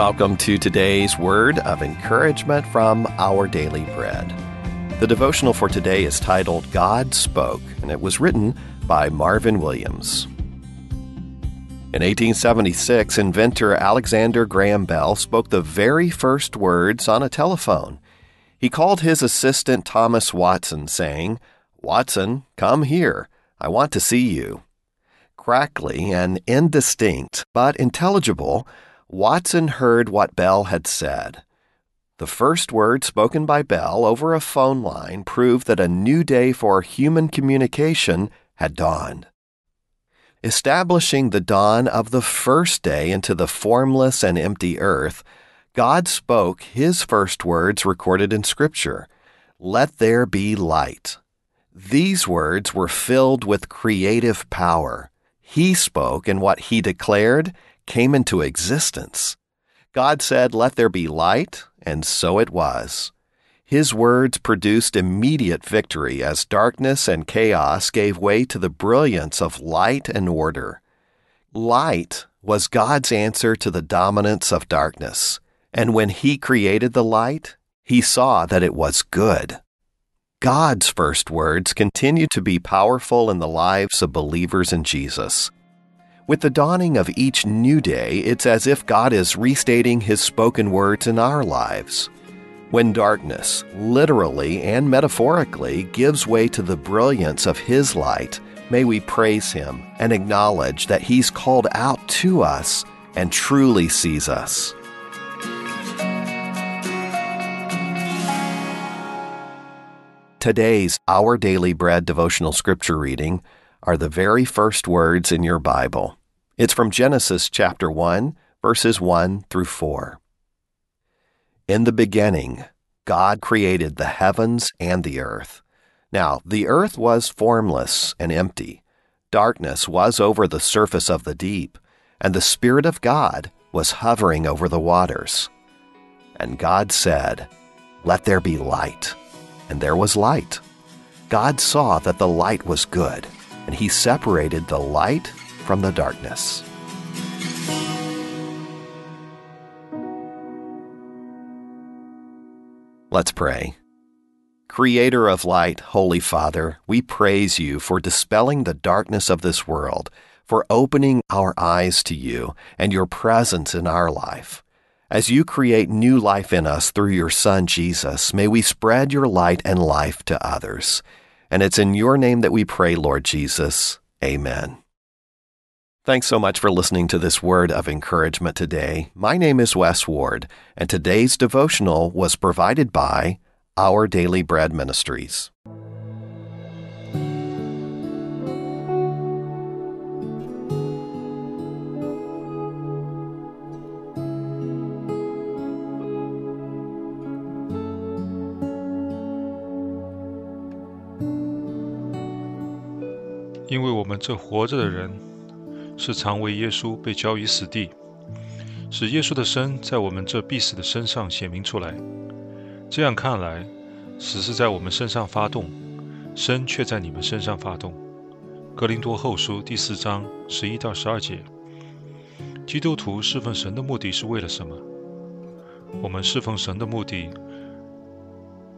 Welcome to today's word of encouragement from Our Daily Bread. The devotional for today is titled God Spoke, and it was written by Marvin Williams. In 1876, inventor Alexander Graham Bell spoke the very first words on a telephone. He called his assistant Thomas Watson, saying, Watson, come here. I want to see you. Crackly and indistinct, but intelligible, Watson heard what Bell had said. The first word spoken by Bell over a phone line proved that a new day for human communication had dawned. Establishing the dawn of the first day into the formless and empty earth, God spoke his first words recorded in Scripture Let there be light. These words were filled with creative power. He spoke, and what he declared came into existence. God said, Let there be light, and so it was. His words produced immediate victory as darkness and chaos gave way to the brilliance of light and order. Light was God's answer to the dominance of darkness, and when He created the light, He saw that it was good. God's first words continue to be powerful in the lives of believers in Jesus. With the dawning of each new day, it's as if God is restating His spoken words in our lives. When darkness, literally and metaphorically, gives way to the brilliance of His light, may we praise Him and acknowledge that He's called out to us and truly sees us. Today's Our Daily Bread devotional scripture reading are the very first words in your Bible. It's from Genesis chapter 1, verses 1 through 4. In the beginning, God created the heavens and the earth. Now, the earth was formless and empty. Darkness was over the surface of the deep, and the Spirit of God was hovering over the waters. And God said, Let there be light. And there was light. God saw that the light was good, and He separated the light from the darkness. Let's pray. Creator of light, Holy Father, we praise you for dispelling the darkness of this world, for opening our eyes to you and your presence in our life. As you create new life in us through your Son, Jesus, may we spread your light and life to others. And it's in your name that we pray, Lord Jesus. Amen. Thanks so much for listening to this word of encouragement today. My name is Wes Ward, and today's devotional was provided by Our Daily Bread Ministries. 因为我们这活着的人。 是常为耶稣被交于死地，使耶稣的生在我们这必死的身上显明出来。这样看来，死是在我们身上发动，生却在你们身上发动。格林多后书第四章十一到十二节。基督徒侍奉神的目的是为了什么？我们侍奉神的目的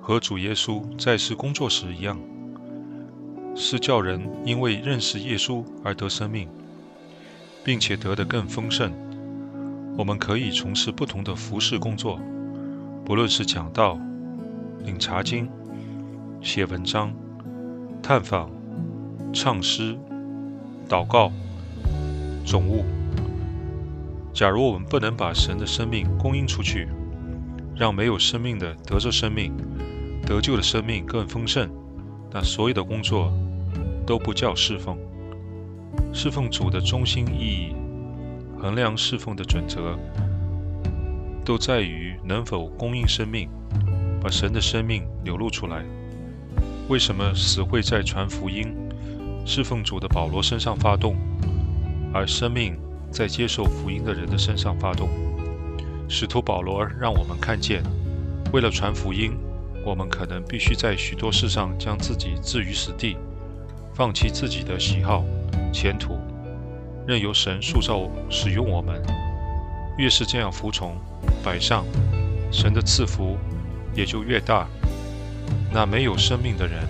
和主耶稣在世工作时一样，是叫人因为认识耶稣而得生命。并且得的更丰盛。我们可以从事不同的服饰工作，不论是讲道、领茶经、写文章、探访、唱诗、祷告、总务。假如我们不能把神的生命供应出去，让没有生命的得着生命，得救的生命更丰盛，那所有的工作都不叫侍奉。侍奉主的中心意义，衡量侍奉的准则，都在于能否供应生命，把神的生命流露出来。为什么死会在传福音、侍奉主的保罗身上发动，而生命在接受福音的人的身上发动？使徒保罗让我们看见，为了传福音，我们可能必须在许多事上将自己置于死地，放弃自己的喜好。前途，任由神塑造、使用我们。越是这样服从，摆上，神的赐福也就越大。那没有生命的人，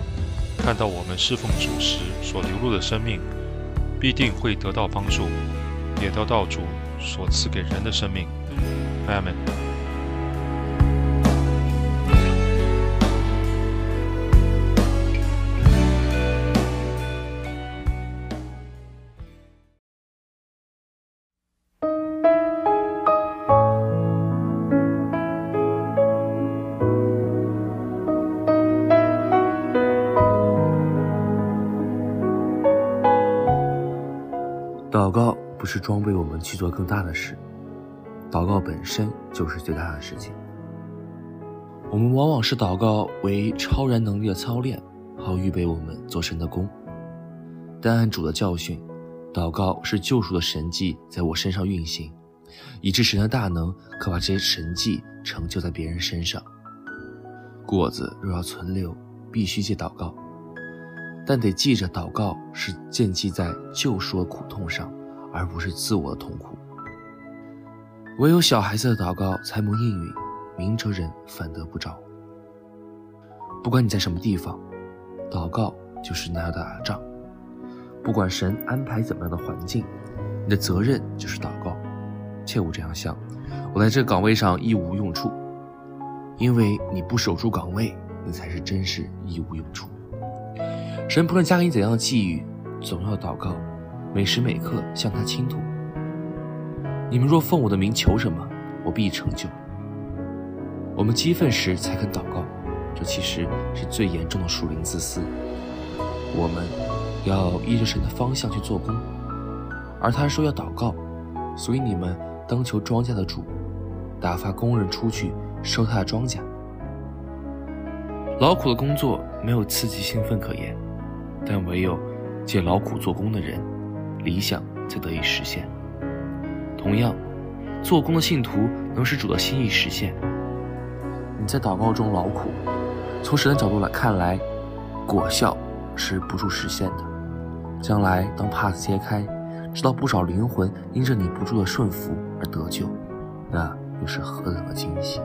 看到我们侍奉主时所流露的生命，必定会得到帮助，也得到主所赐给人的生命。阿门。装备我们去做更大的事，祷告本身就是最大的事情。我们往往是祷告为超然能力的操练，好预备我们做神的功。但按主的教训，祷告是救赎的神迹在我身上运行，以致神的大能可把这些神迹成就在别人身上。果子若要存留，必须借祷告，但得记着祷告是建基在救赎的苦痛上。而不是自我的痛苦。唯有小孩子的祷告才能应允，明哲人反得不着。不管你在什么地方，祷告就是那样的打仗。不管神安排怎么样的环境，你的责任就是祷告。切勿这样想：我在这岗位上一无用处，因为你不守住岗位，那才是真是一无用处。神不论加给你怎样的际遇，总要祷告。每时每刻向他倾吐。你们若奉我的名求什么，我必成就。我们激愤时才肯祷告，这其实是最严重的属灵自私。我们要依着神的方向去做工，而他说要祷告，所以你们当求庄稼的主，打发工人出去收他的庄稼。劳苦的工作没有刺激兴奋可言，但唯有借劳苦做工的人。理想才得以实现。同样，做工的信徒能使主的心意实现。你在祷告中劳苦，从神的角度来看来，果效是不住实现的。将来当帕子揭开，知道不少灵魂因着你不住的顺服而得救，那又是何等的惊喜！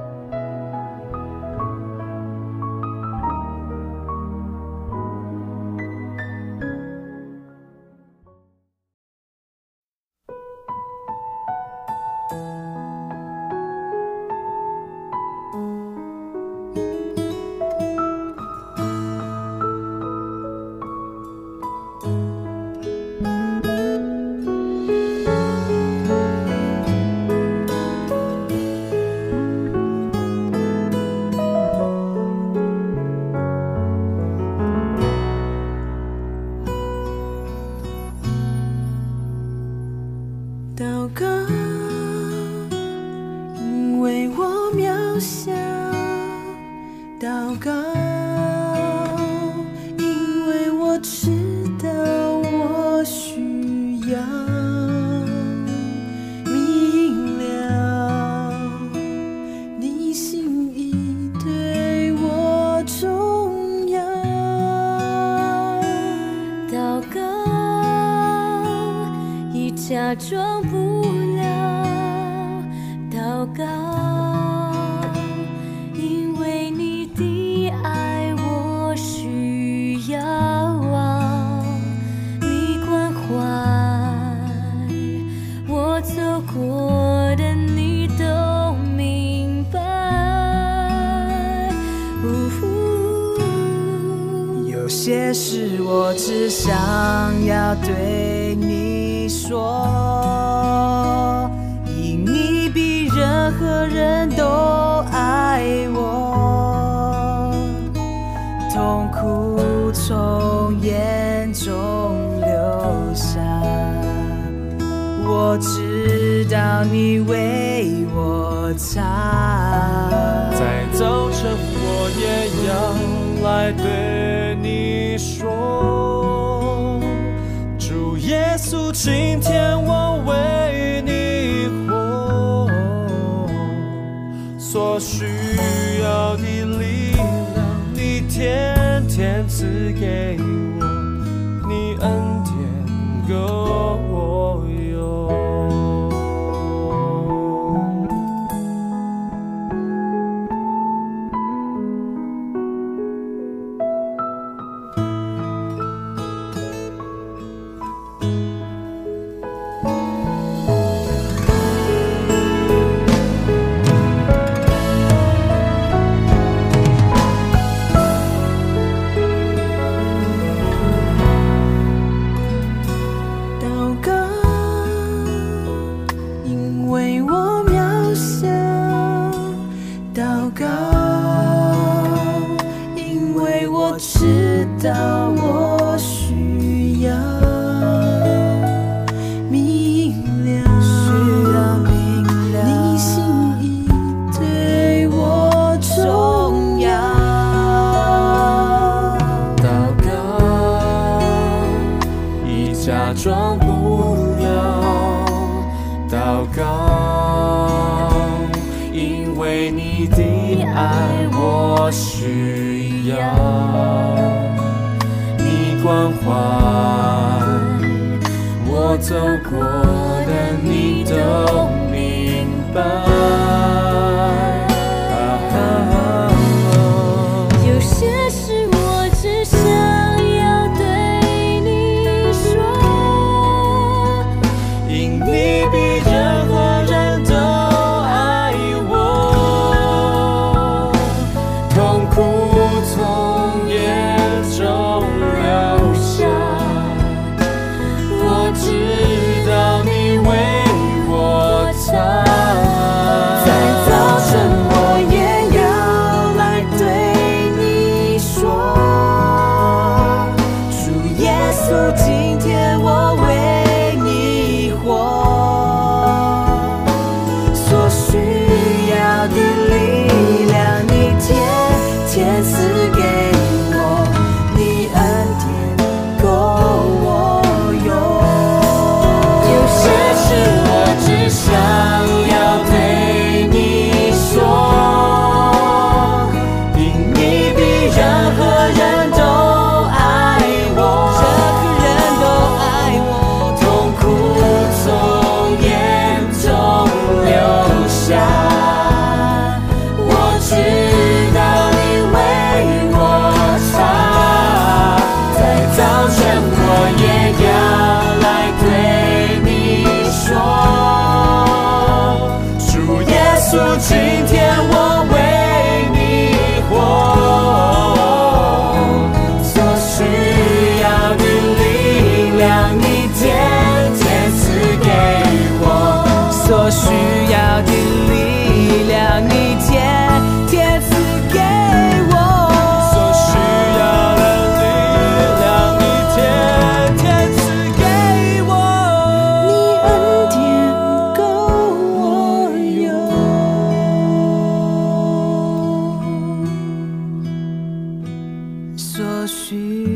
到你为我擦。在早晨，我也要来对你说。主耶稣今天我为你活，所需你关怀我走过的，你都明白。she